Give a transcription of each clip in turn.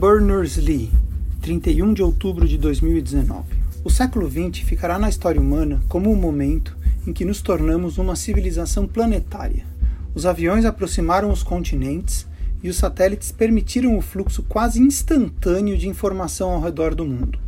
Berners-Lee, 31 de outubro de 2019. O século XX ficará na história humana como o momento em que nos tornamos uma civilização planetária. Os aviões aproximaram os continentes e os satélites permitiram o fluxo quase instantâneo de informação ao redor do mundo.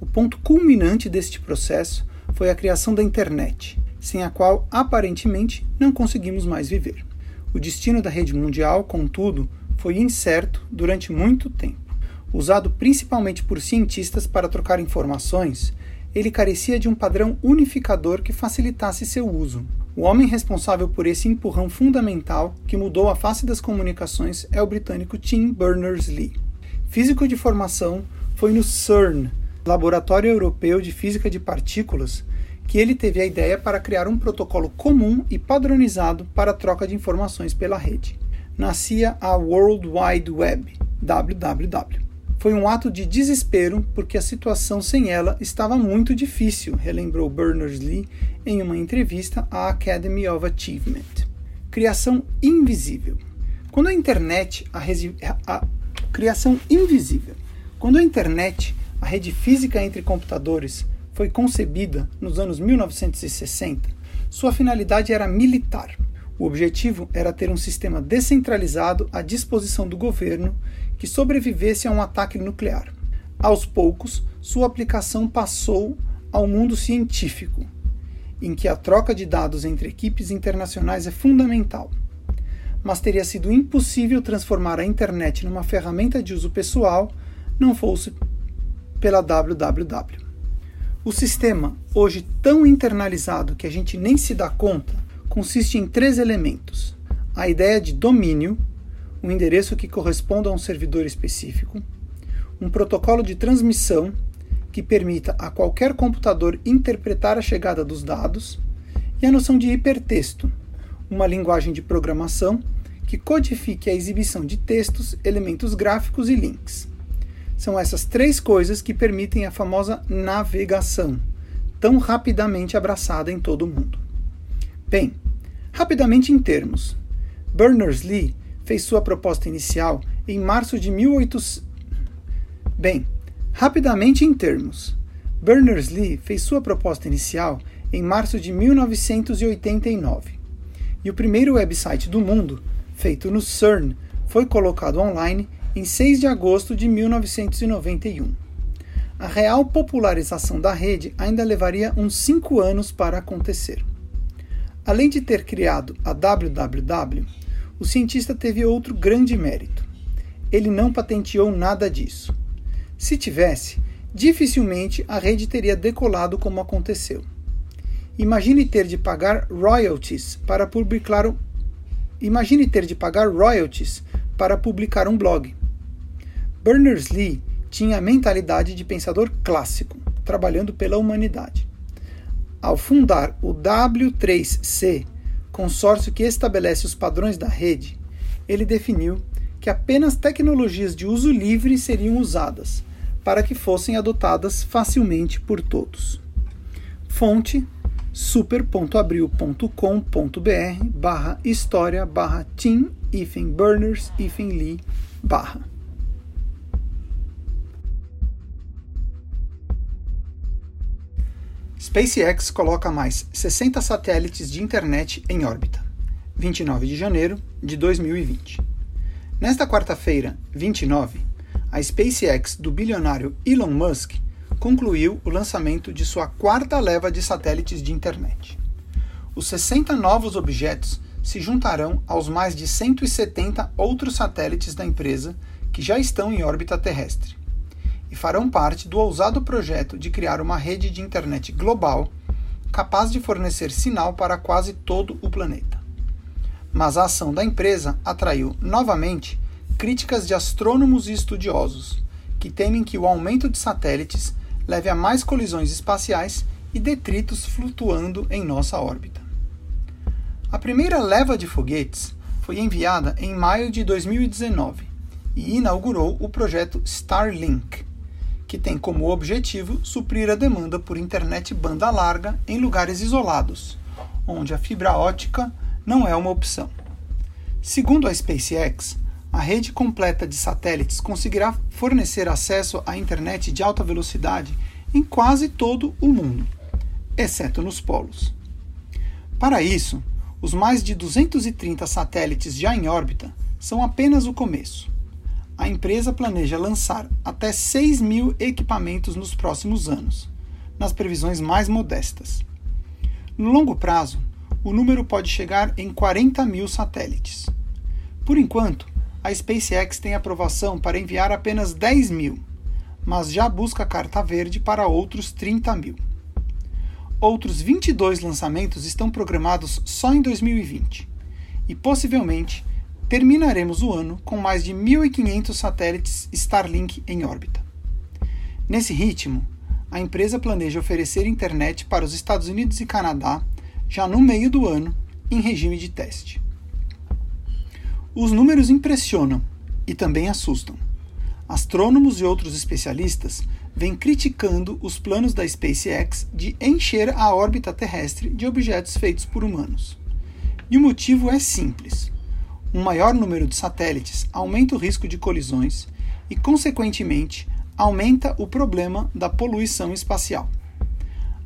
O ponto culminante deste processo foi a criação da internet, sem a qual aparentemente não conseguimos mais viver. O destino da rede mundial, contudo, foi incerto durante muito tempo. Usado principalmente por cientistas para trocar informações, ele carecia de um padrão unificador que facilitasse seu uso. O homem responsável por esse empurrão fundamental que mudou a face das comunicações é o britânico Tim Berners-Lee. Físico de formação, foi no CERN, Laboratório Europeu de Física de Partículas, que ele teve a ideia para criar um protocolo comum e padronizado para a troca de informações pela rede. Nascia a World Wide Web, WWW. Foi um ato de desespero porque a situação sem ela estava muito difícil, relembrou Berners-Lee em uma entrevista à Academy of Achievement. Criação invisível. Quando a internet, a, a criação invisível. Quando a internet, a rede física entre computadores, foi concebida nos anos 1960, sua finalidade era militar. O objetivo era ter um sistema descentralizado à disposição do governo que sobrevivesse a um ataque nuclear. Aos poucos, sua aplicação passou ao mundo científico, em que a troca de dados entre equipes internacionais é fundamental. Mas teria sido impossível transformar a internet numa ferramenta de uso pessoal não fosse pela WWW. O sistema, hoje tão internalizado que a gente nem se dá conta, consiste em três elementos: a ideia de domínio, um endereço que corresponda a um servidor específico, um protocolo de transmissão que permita a qualquer computador interpretar a chegada dos dados, e a noção de hipertexto, uma linguagem de programação que codifique a exibição de textos, elementos gráficos e links. São essas três coisas que permitem a famosa navegação, tão rapidamente abraçada em todo o mundo. Bem, rapidamente em termos, Berners-Lee fez sua proposta inicial em março de 1800. Bem, rapidamente em termos, Berners-Lee fez sua proposta inicial em março de 1989. E o primeiro website do mundo, feito no CERN, foi colocado online em 6 de agosto de 1991. A real popularização da rede ainda levaria uns 5 anos para acontecer. Além de ter criado a www, o cientista teve outro grande mérito. Ele não patenteou nada disso. Se tivesse, dificilmente a rede teria decolado como aconteceu. Imagine ter de pagar royalties para publicar um... Imagine ter de pagar royalties para publicar um blog. Berners-Lee tinha a mentalidade de pensador clássico, trabalhando pela humanidade. Ao fundar o W3C, consórcio que estabelece os padrões da rede, ele definiu que apenas tecnologias de uso livre seriam usadas, para que fossem adotadas facilmente por todos. Fonte super.abril.com.br barra história barra Tim Berners Lee barra SpaceX coloca mais 60 satélites de internet em órbita. 29 de janeiro de 2020. Nesta quarta-feira, 29, a SpaceX do bilionário Elon Musk concluiu o lançamento de sua quarta leva de satélites de internet. Os 60 novos objetos se juntarão aos mais de 170 outros satélites da empresa que já estão em órbita terrestre e farão parte do ousado projeto de criar uma rede de internet global capaz de fornecer sinal para quase todo o planeta. Mas a ação da empresa atraiu novamente críticas de astrônomos e estudiosos, que temem que o aumento de satélites leve a mais colisões espaciais e detritos flutuando em nossa órbita. A primeira leva de foguetes foi enviada em maio de 2019 e inaugurou o projeto Starlink, que tem como objetivo suprir a demanda por internet banda larga em lugares isolados, onde a fibra ótica não é uma opção. Segundo a SpaceX, a rede completa de satélites conseguirá fornecer acesso à internet de alta velocidade em quase todo o mundo, exceto nos polos. Para isso, os mais de 230 satélites já em órbita são apenas o começo. A empresa planeja lançar até 6 mil equipamentos nos próximos anos, nas previsões mais modestas. No longo prazo, o número pode chegar em 40 mil satélites. Por enquanto, a SpaceX tem aprovação para enviar apenas 10 mil, mas já busca carta verde para outros 30 mil. Outros 22 lançamentos estão programados só em 2020 e possivelmente terminaremos o ano com mais de 1.500 satélites Starlink em órbita. Nesse ritmo, a empresa planeja oferecer internet para os Estados Unidos e Canadá já no meio do ano, em regime de teste. Os números impressionam e também assustam. Astrônomos e outros especialistas vem criticando os planos da SpaceX de encher a órbita terrestre de objetos feitos por humanos. E o motivo é simples: um maior número de satélites aumenta o risco de colisões e, consequentemente, aumenta o problema da poluição espacial.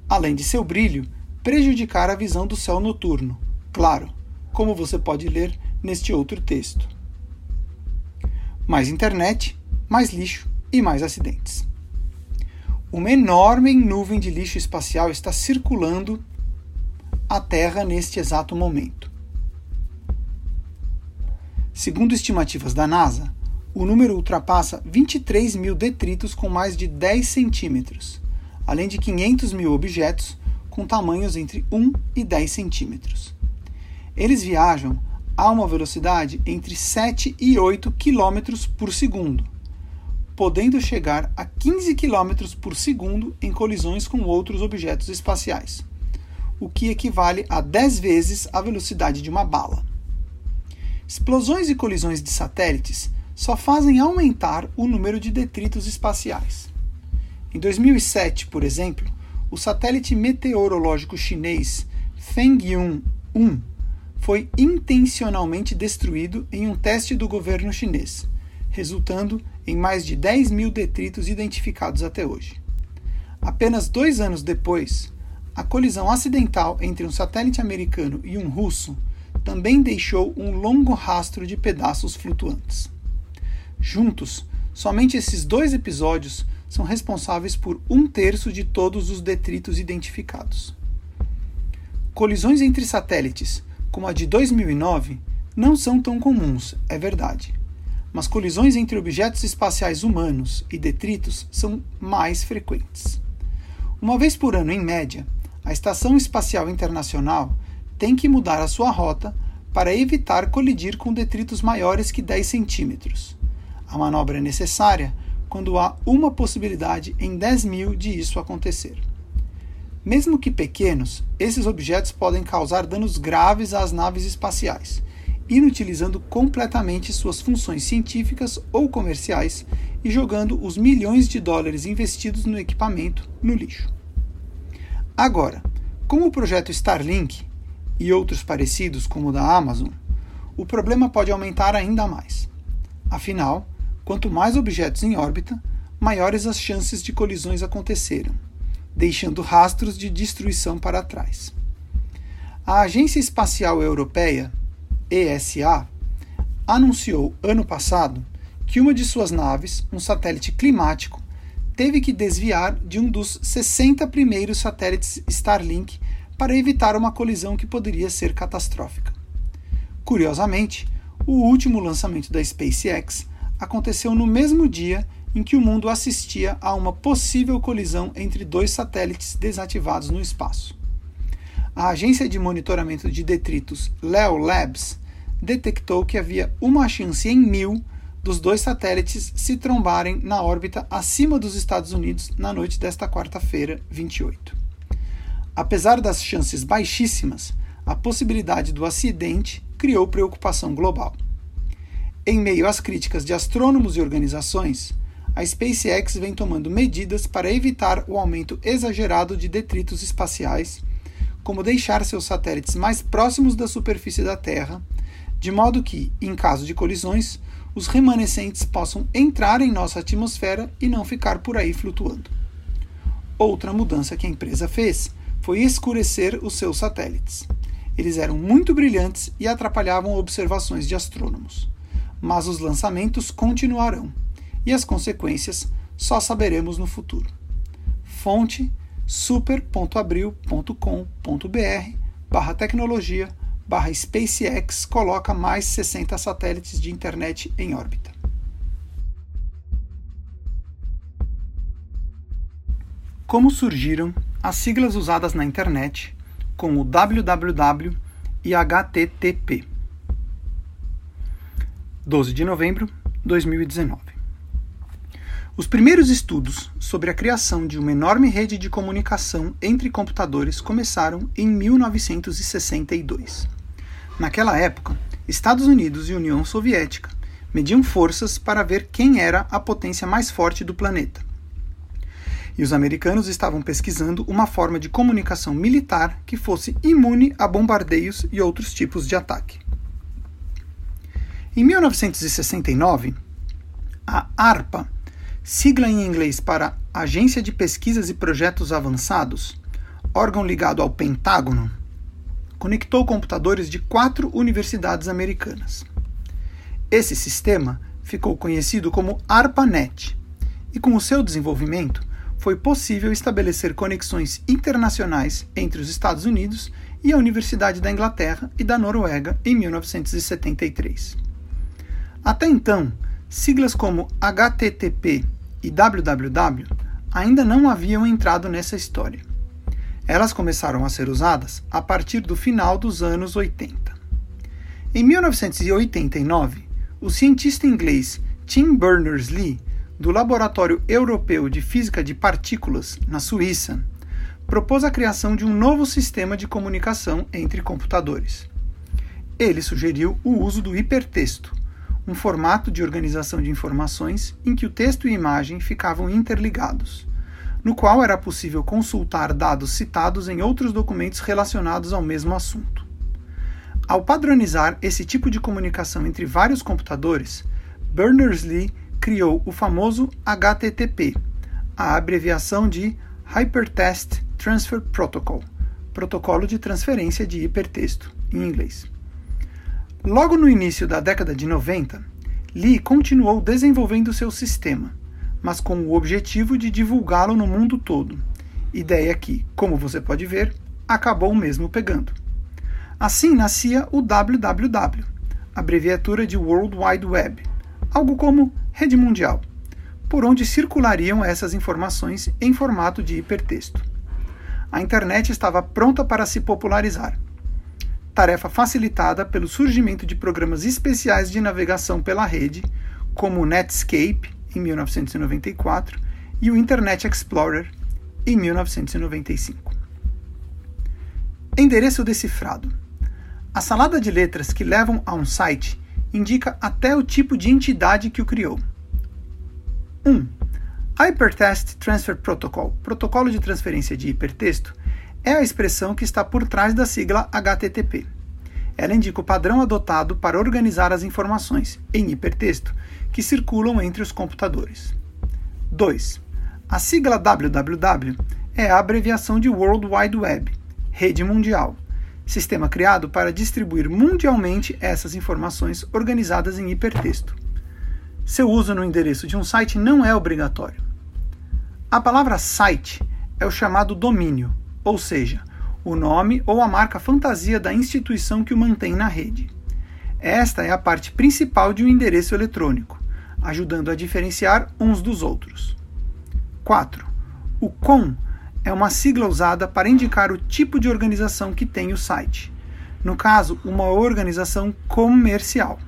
Além de seu brilho, prejudicar a visão do céu noturno, claro, como você pode ler neste outro texto. Mais internet, mais lixo e mais acidentes uma enorme nuvem de lixo espacial está circulando a Terra neste exato momento. Segundo estimativas da NASA, o número ultrapassa 23 mil detritos com mais de 10 centímetros, além de 500 mil objetos com tamanhos entre 1 e 10 centímetros. Eles viajam a uma velocidade entre 7 e 8 quilômetros por segundo, podendo chegar a 15 km por segundo em colisões com outros objetos espaciais, o que equivale a 10 vezes a velocidade de uma bala. Explosões e colisões de satélites só fazem aumentar o número de detritos espaciais. Em 2007, por exemplo, o satélite meteorológico chinês Fengyun-1 foi intencionalmente destruído em um teste do governo chinês, resultando em mais de 10 mil detritos identificados até hoje. Apenas dois anos depois, a colisão acidental entre um satélite americano e um russo também deixou um longo rastro de pedaços flutuantes. Juntos, somente esses dois episódios são responsáveis por um terço de todos os detritos identificados. Colisões entre satélites, como a de 2009, não são tão comuns, é verdade mas colisões entre objetos espaciais humanos e detritos são mais frequentes. Uma vez por ano, em média, a Estação Espacial Internacional tem que mudar a sua rota para evitar colidir com detritos maiores que 10 centímetros. A manobra é necessária quando há uma possibilidade em 10 mil de isso acontecer. Mesmo que pequenos, esses objetos podem causar danos graves às naves espaciais inutilizando completamente suas funções científicas ou comerciais e jogando os milhões de dólares investidos no equipamento no lixo. Agora, como o projeto Starlink e outros parecidos, como o da Amazon, o problema pode aumentar ainda mais. Afinal, quanto mais objetos em órbita, maiores as chances de colisões acontecerem, deixando rastros de destruição para trás. A Agência Espacial Europeia ESA, anunciou ano passado que uma de suas naves, um satélite climático, teve que desviar de um dos 60 primeiros satélites Starlink para evitar uma colisão que poderia ser catastrófica. Curiosamente, o último lançamento da SpaceX aconteceu no mesmo dia em que o mundo assistia a uma possível colisão entre dois satélites desativados no espaço a agência de monitoramento de detritos Leo Labs detectou que havia uma chance em mil dos dois satélites se trombarem na órbita acima dos Estados Unidos na noite desta quarta-feira, 28. Apesar das chances baixíssimas, a possibilidade do acidente criou preocupação global. Em meio às críticas de astrônomos e organizações, a SpaceX vem tomando medidas para evitar o aumento exagerado de detritos espaciais como deixar seus satélites mais próximos da superfície da Terra, de modo que, em caso de colisões, os remanescentes possam entrar em nossa atmosfera e não ficar por aí flutuando. Outra mudança que a empresa fez foi escurecer os seus satélites. Eles eram muito brilhantes e atrapalhavam observações de astrônomos. Mas os lançamentos continuarão, e as consequências só saberemos no futuro. Fonte super.abril.com.br barra tecnologia barra SpaceX coloca mais 60 satélites de internet em órbita. Como surgiram as siglas usadas na internet com o www e HTTP? 12 de novembro de 2019. Os primeiros estudos sobre a criação de uma enorme rede de comunicação entre computadores começaram em 1962. Naquela época, Estados Unidos e União Soviética mediam forças para ver quem era a potência mais forte do planeta. E os americanos estavam pesquisando uma forma de comunicação militar que fosse imune a bombardeios e outros tipos de ataque. Em 1969, a ARPA, sigla em inglês para Agência de Pesquisas e Projetos Avançados, órgão ligado ao Pentágono, conectou computadores de quatro universidades americanas. Esse sistema ficou conhecido como ARPANET, e com o seu desenvolvimento foi possível estabelecer conexões internacionais entre os Estados Unidos e a Universidade da Inglaterra e da Noruega em 1973. Até então, siglas como HTTP e www ainda não haviam entrado nessa história. Elas começaram a ser usadas a partir do final dos anos 80. Em 1989, o cientista inglês Tim Berners-Lee, do Laboratório Europeu de Física de Partículas, na Suíça, propôs a criação de um novo sistema de comunicação entre computadores. Ele sugeriu o uso do hipertexto, um formato de organização de informações em que o texto e imagem ficavam interligados no qual era possível consultar dados citados em outros documentos relacionados ao mesmo assunto. Ao padronizar esse tipo de comunicação entre vários computadores, Berners-Lee criou o famoso HTTP, a abreviação de Hypertext Transfer Protocol, protocolo de transferência de hipertexto, em inglês. Logo no início da década de 90, Lee continuou desenvolvendo seu sistema mas com o objetivo de divulgá-lo no mundo todo. Ideia que, como você pode ver, acabou mesmo pegando. Assim nascia o WWW, abreviatura de World Wide Web, algo como rede mundial, por onde circulariam essas informações em formato de hipertexto. A internet estava pronta para se popularizar. Tarefa facilitada pelo surgimento de programas especiais de navegação pela rede, como o Netscape em 1994, e o Internet Explorer, em 1995. Endereço decifrado. A salada de letras que levam a um site indica até o tipo de entidade que o criou. 1. Um, Hypertext Transfer Protocol, protocolo de transferência de hipertexto, é a expressão que está por trás da sigla HTTP. Ela indica o padrão adotado para organizar as informações, em hipertexto, que circulam entre os computadores. 2. A sigla www é a abreviação de World Wide Web, rede mundial, sistema criado para distribuir mundialmente essas informações organizadas em hipertexto. Seu uso no endereço de um site não é obrigatório. A palavra site é o chamado domínio, ou seja, o nome ou a marca fantasia da instituição que o mantém na rede. Esta é a parte principal de um endereço eletrônico ajudando a diferenciar uns dos outros. 4. O COM é uma sigla usada para indicar o tipo de organização que tem o site. No caso, uma organização comercial.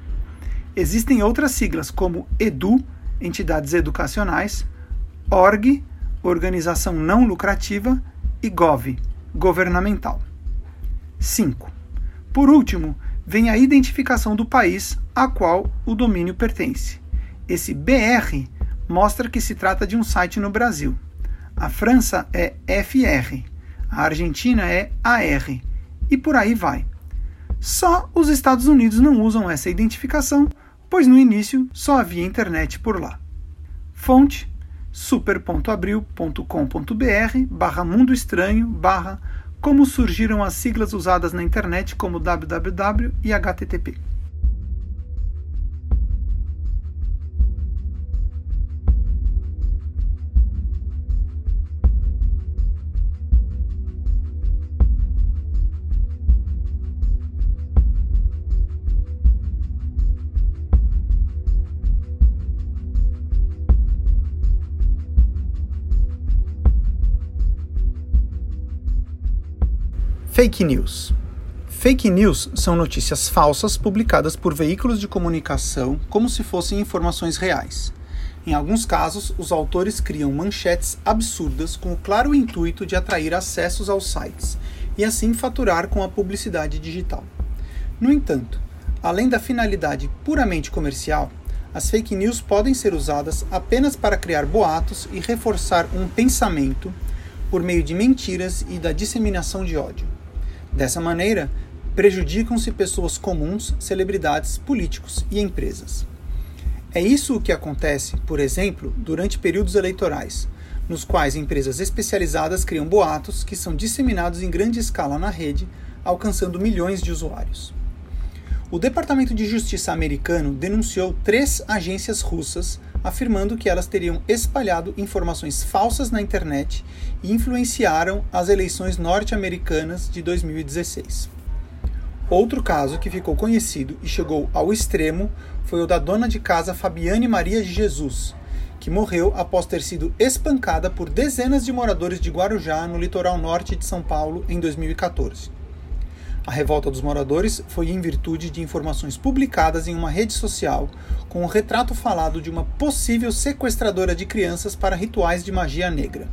Existem outras siglas como EDU, entidades educacionais, ORG, organização não lucrativa, e GOV, governamental. 5. Por último, vem a identificação do país a qual o domínio pertence. Esse BR mostra que se trata de um site no Brasil. A França é FR, a Argentina é AR e por aí vai. Só os Estados Unidos não usam essa identificação, pois no início só havia internet por lá. Fonte super.abril.com.br barra mundo estranho barra como surgiram as siglas usadas na internet como www e http. Fake news. Fake news são notícias falsas publicadas por veículos de comunicação como se fossem informações reais. Em alguns casos, os autores criam manchetes absurdas com o claro intuito de atrair acessos aos sites e assim faturar com a publicidade digital. No entanto, além da finalidade puramente comercial, as fake news podem ser usadas apenas para criar boatos e reforçar um pensamento por meio de mentiras e da disseminação de ódio. Dessa maneira, prejudicam-se pessoas comuns, celebridades, políticos e empresas. É isso o que acontece, por exemplo, durante períodos eleitorais, nos quais empresas especializadas criam boatos que são disseminados em grande escala na rede, alcançando milhões de usuários. O Departamento de Justiça americano denunciou três agências russas afirmando que elas teriam espalhado informações falsas na internet e influenciaram as eleições norte-americanas de 2016. Outro caso que ficou conhecido e chegou ao extremo foi o da dona de casa Fabiane Maria de Jesus, que morreu após ter sido espancada por dezenas de moradores de Guarujá, no litoral norte de São Paulo, em 2014. A revolta dos moradores foi em virtude de informações publicadas em uma rede social com o retrato falado de uma possível sequestradora de crianças para rituais de magia negra.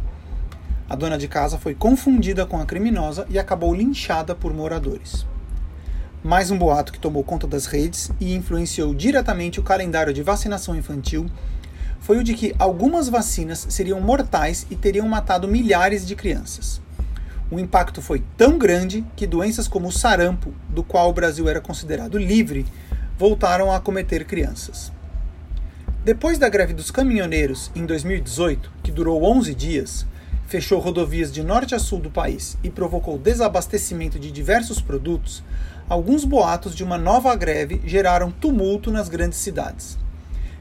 A dona de casa foi confundida com a criminosa e acabou linchada por moradores. Mais um boato que tomou conta das redes e influenciou diretamente o calendário de vacinação infantil foi o de que algumas vacinas seriam mortais e teriam matado milhares de crianças o impacto foi tão grande que doenças como o sarampo, do qual o Brasil era considerado livre, voltaram a acometer crianças. Depois da greve dos caminhoneiros em 2018, que durou 11 dias, fechou rodovias de norte a sul do país e provocou desabastecimento de diversos produtos, alguns boatos de uma nova greve geraram tumulto nas grandes cidades.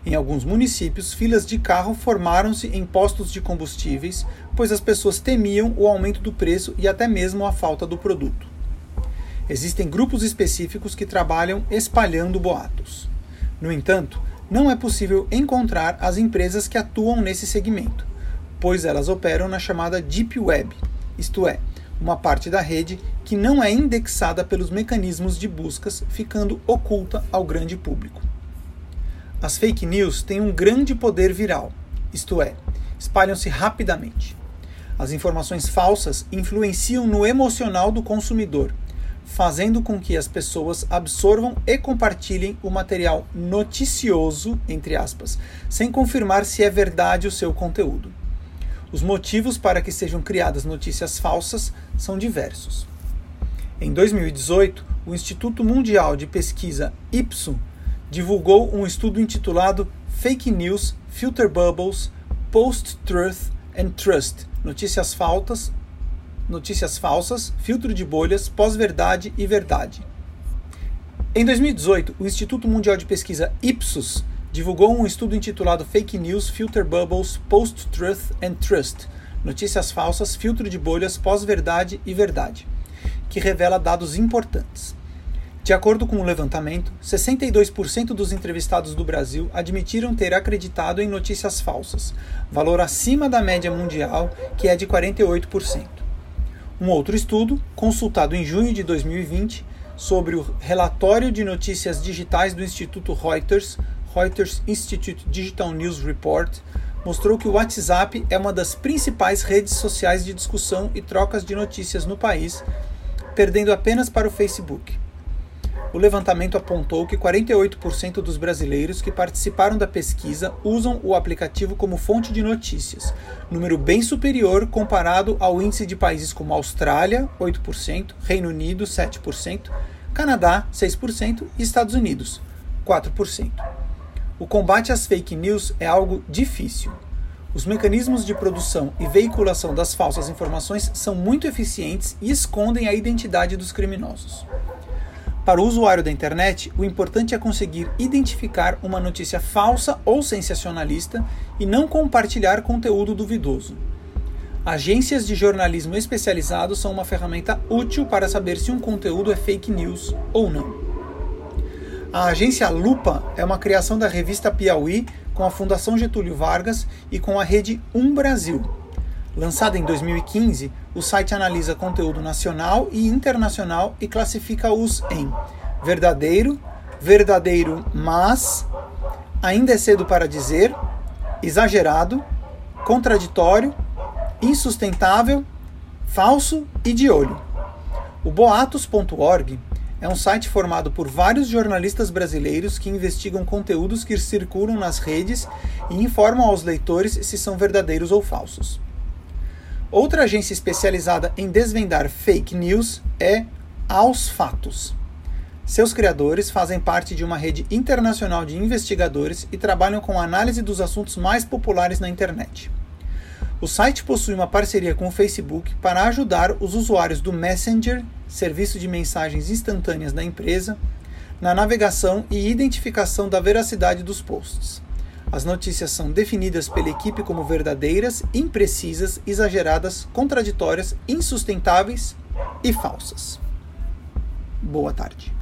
Em alguns municípios, filas de carro formaram-se em postos de combustíveis, pois as pessoas temiam o aumento do preço e até mesmo a falta do produto. Existem grupos específicos que trabalham espalhando boatos. No entanto, não é possível encontrar as empresas que atuam nesse segmento, pois elas operam na chamada Deep Web, isto é, uma parte da rede que não é indexada pelos mecanismos de buscas, ficando oculta ao grande público. As fake news têm um grande poder viral, isto é, espalham-se rapidamente. As informações falsas influenciam no emocional do consumidor, fazendo com que as pessoas absorvam e compartilhem o material noticioso, entre aspas, sem confirmar se é verdade o seu conteúdo. Os motivos para que sejam criadas notícias falsas são diversos. Em 2018, o Instituto Mundial de Pesquisa Ipsos divulgou um estudo intitulado Fake News, Filter Bubbles, Post-Truth and Trust Notícias faltas, notícias falsas, filtro de bolhas, pós-verdade e verdade. Em 2018, o Instituto Mundial de Pesquisa Ipsos divulgou um estudo intitulado Fake News, Filter Bubbles, Post-Truth and Trust Notícias falsas, filtro de bolhas, pós-verdade e verdade, que revela dados importantes. De acordo com o levantamento, 62% dos entrevistados do Brasil admitiram ter acreditado em notícias falsas, valor acima da média mundial, que é de 48%. Um outro estudo, consultado em junho de 2020, sobre o relatório de notícias digitais do Instituto Reuters, Reuters Institute Digital News Report, mostrou que o WhatsApp é uma das principais redes sociais de discussão e trocas de notícias no país, perdendo apenas para o Facebook o levantamento apontou que 48% dos brasileiros que participaram da pesquisa usam o aplicativo como fonte de notícias, número bem superior comparado ao índice de países como Austrália, 8%, Reino Unido, 7%, Canadá, 6% e Estados Unidos, 4%. O combate às fake news é algo difícil. Os mecanismos de produção e veiculação das falsas informações são muito eficientes e escondem a identidade dos criminosos. Para o usuário da internet, o importante é conseguir identificar uma notícia falsa ou sensacionalista e não compartilhar conteúdo duvidoso. Agências de jornalismo especializados são uma ferramenta útil para saber se um conteúdo é fake news ou não. A agência Lupa é uma criação da revista Piauí com a Fundação Getúlio Vargas e com a rede Um Brasil. Lançada em 2015, o site analisa conteúdo nacional e internacional e classifica-os em verdadeiro, verdadeiro mas, ainda é cedo para dizer, exagerado, contraditório, insustentável, falso e de olho. O boatos.org é um site formado por vários jornalistas brasileiros que investigam conteúdos que circulam nas redes e informam aos leitores se são verdadeiros ou falsos. Outra agência especializada em desvendar fake news é Aos Fatos. Seus criadores fazem parte de uma rede internacional de investigadores e trabalham com a análise dos assuntos mais populares na internet. O site possui uma parceria com o Facebook para ajudar os usuários do Messenger, serviço de mensagens instantâneas da empresa, na navegação e identificação da veracidade dos posts. As notícias são definidas pela equipe como verdadeiras, imprecisas, exageradas, contraditórias, insustentáveis e falsas. Boa tarde.